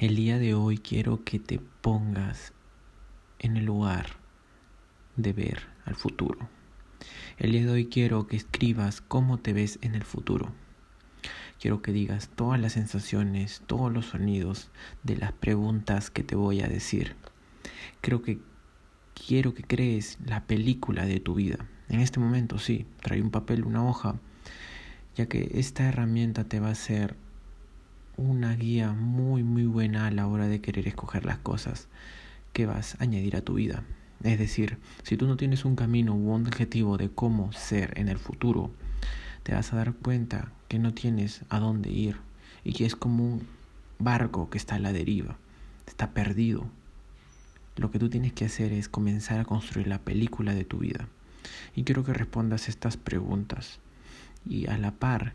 El día de hoy quiero que te pongas en el lugar de ver al futuro. El día de hoy quiero que escribas cómo te ves en el futuro. Quiero que digas todas las sensaciones, todos los sonidos de las preguntas que te voy a decir. Creo que quiero que crees la película de tu vida. En este momento sí, trae un papel, una hoja, ya que esta herramienta te va a ser una guía muy muy buena a la hora de querer escoger las cosas que vas a añadir a tu vida. Es decir, si tú no tienes un camino u un objetivo de cómo ser en el futuro, te vas a dar cuenta que no tienes a dónde ir y que es como un barco que está a la deriva, está perdido. Lo que tú tienes que hacer es comenzar a construir la película de tu vida. Y quiero que respondas estas preguntas y a la par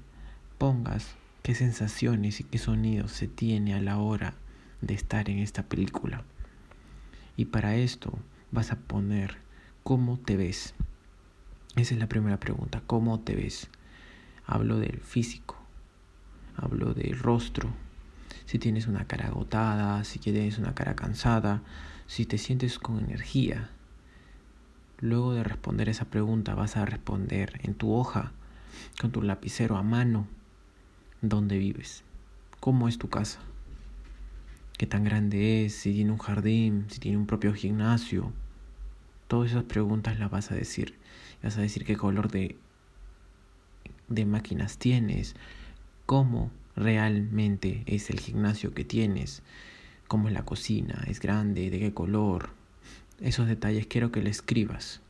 pongas qué sensaciones y qué sonidos se tiene a la hora de estar en esta película. Y para esto vas a poner cómo te ves. Esa es la primera pregunta, ¿cómo te ves? Hablo del físico, hablo del rostro, si tienes una cara agotada, si tienes una cara cansada, si te sientes con energía. Luego de responder esa pregunta vas a responder en tu hoja, con tu lapicero a mano, dónde vives, cómo es tu casa, qué tan grande es, si tiene un jardín, si tiene un propio gimnasio. Todas esas preguntas las vas a decir. Vas a decir qué color de, de máquinas tienes, cómo realmente es el gimnasio que tienes, cómo es la cocina, es grande, de qué color. Esos detalles quiero que le escribas.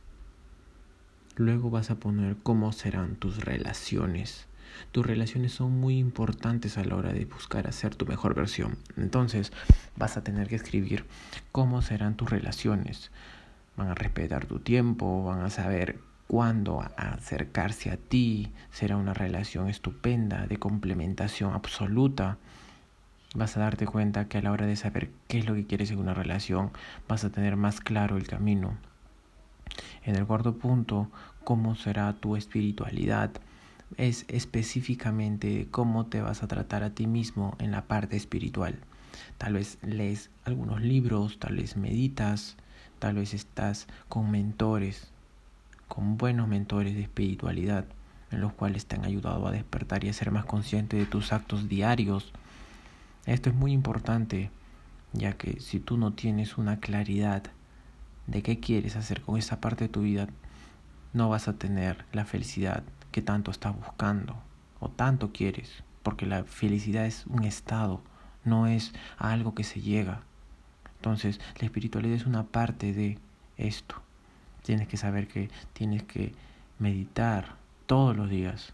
Luego vas a poner cómo serán tus relaciones tus relaciones son muy importantes a la hora de buscar hacer tu mejor versión. Entonces vas a tener que escribir cómo serán tus relaciones. Van a respetar tu tiempo, van a saber cuándo acercarse a ti. Será una relación estupenda, de complementación absoluta. Vas a darte cuenta que a la hora de saber qué es lo que quieres en una relación, vas a tener más claro el camino. En el cuarto punto, cómo será tu espiritualidad es específicamente cómo te vas a tratar a ti mismo en la parte espiritual. Tal vez lees algunos libros, tal vez meditas, tal vez estás con mentores, con buenos mentores de espiritualidad, en los cuales te han ayudado a despertar y a ser más consciente de tus actos diarios. Esto es muy importante, ya que si tú no tienes una claridad de qué quieres hacer con esa parte de tu vida, no vas a tener la felicidad que tanto estás buscando o tanto quieres, porque la felicidad es un estado, no es algo que se llega. Entonces, la espiritualidad es una parte de esto. Tienes que saber que tienes que meditar todos los días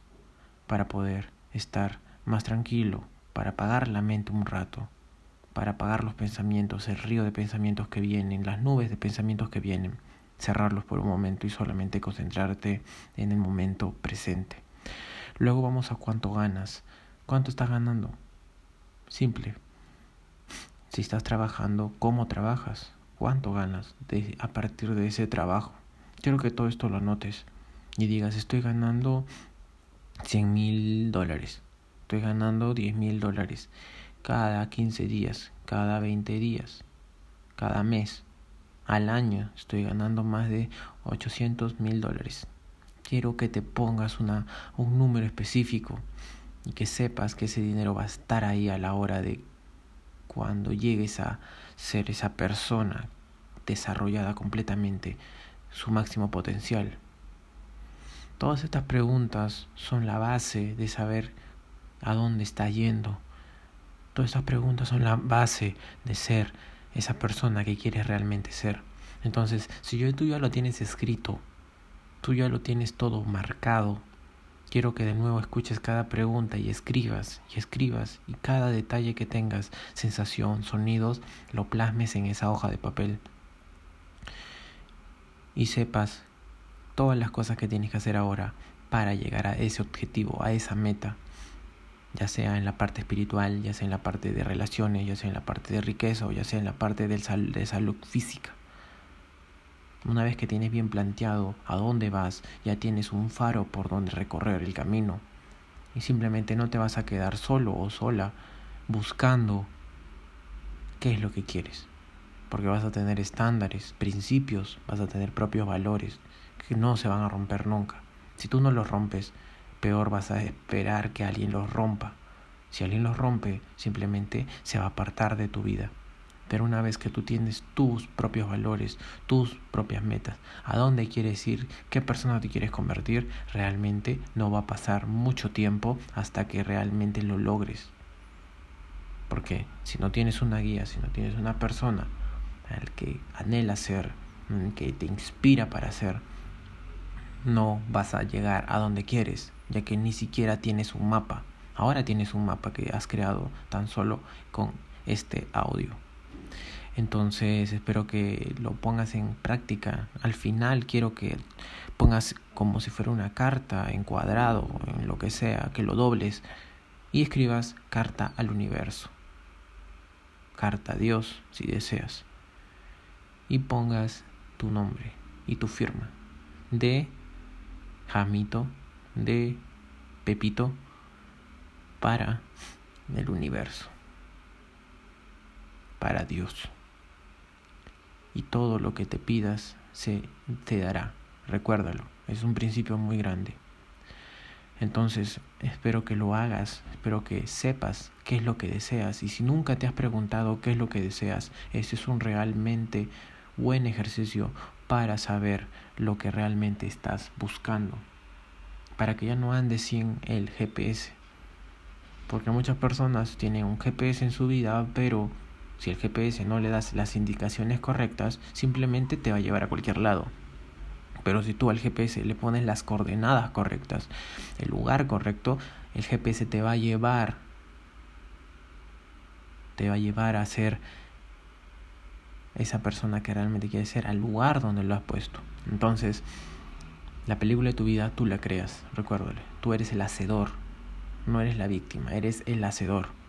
para poder estar más tranquilo, para apagar la mente un rato, para apagar los pensamientos, el río de pensamientos que vienen, las nubes de pensamientos que vienen cerrarlos por un momento y solamente concentrarte en el momento presente. Luego vamos a cuánto ganas. ¿Cuánto estás ganando? Simple. Si estás trabajando, ¿cómo trabajas? ¿Cuánto ganas de, a partir de ese trabajo? Quiero que todo esto lo anotes y digas, estoy ganando 100 mil dólares, estoy ganando 10 mil dólares cada 15 días, cada 20 días, cada mes al año estoy ganando más de 800 mil dólares. Quiero que te pongas una, un número específico y que sepas que ese dinero va a estar ahí a la hora de cuando llegues a ser esa persona desarrollada completamente su máximo potencial. Todas estas preguntas son la base de saber a dónde está yendo. Todas estas preguntas son la base de ser esa persona que quieres realmente ser. Entonces, si yo, tú ya lo tienes escrito, tú ya lo tienes todo marcado, quiero que de nuevo escuches cada pregunta y escribas y escribas y cada detalle que tengas, sensación, sonidos, lo plasmes en esa hoja de papel. Y sepas todas las cosas que tienes que hacer ahora para llegar a ese objetivo, a esa meta ya sea en la parte espiritual, ya sea en la parte de relaciones, ya sea en la parte de riqueza o ya sea en la parte de, de salud física. Una vez que tienes bien planteado a dónde vas, ya tienes un faro por donde recorrer el camino. Y simplemente no te vas a quedar solo o sola buscando qué es lo que quieres. Porque vas a tener estándares, principios, vas a tener propios valores que no se van a romper nunca. Si tú no los rompes, peor vas a esperar que alguien los rompa. Si alguien los rompe, simplemente se va a apartar de tu vida. Pero una vez que tú tienes tus propios valores, tus propias metas, a dónde quieres ir, qué persona te quieres convertir, realmente no va a pasar mucho tiempo hasta que realmente lo logres. Porque si no tienes una guía, si no tienes una persona al que anhela ser, mm, que te inspira para ser, no vas a llegar a donde quieres, ya que ni siquiera tienes un mapa. Ahora tienes un mapa que has creado tan solo con este audio. Entonces espero que lo pongas en práctica. Al final quiero que pongas como si fuera una carta en cuadrado, en lo que sea, que lo dobles y escribas carta al universo. Carta a Dios, si deseas. Y pongas tu nombre y tu firma de Jamito, de Pepito, para el universo, para Dios todo lo que te pidas se te dará. Recuérdalo, es un principio muy grande. Entonces, espero que lo hagas, espero que sepas qué es lo que deseas y si nunca te has preguntado qué es lo que deseas, ese es un realmente buen ejercicio para saber lo que realmente estás buscando, para que ya no andes sin el GPS. Porque muchas personas tienen un GPS en su vida, pero si el GPS no le das las indicaciones correctas, simplemente te va a llevar a cualquier lado. Pero si tú al GPS le pones las coordenadas correctas, el lugar correcto, el GPS te va a llevar te va a llevar a ser esa persona que realmente quiere ser al lugar donde lo has puesto. Entonces, la película de tu vida tú la creas, recuérdale. Tú eres el hacedor, no eres la víctima, eres el hacedor.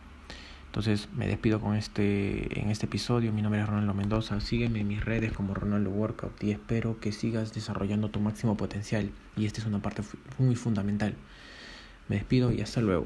Entonces me despido con este, en este episodio. Mi nombre es Ronaldo Mendoza. Sígueme en mis redes como Ronaldo Workout y espero que sigas desarrollando tu máximo potencial. Y esta es una parte muy fundamental. Me despido y hasta luego.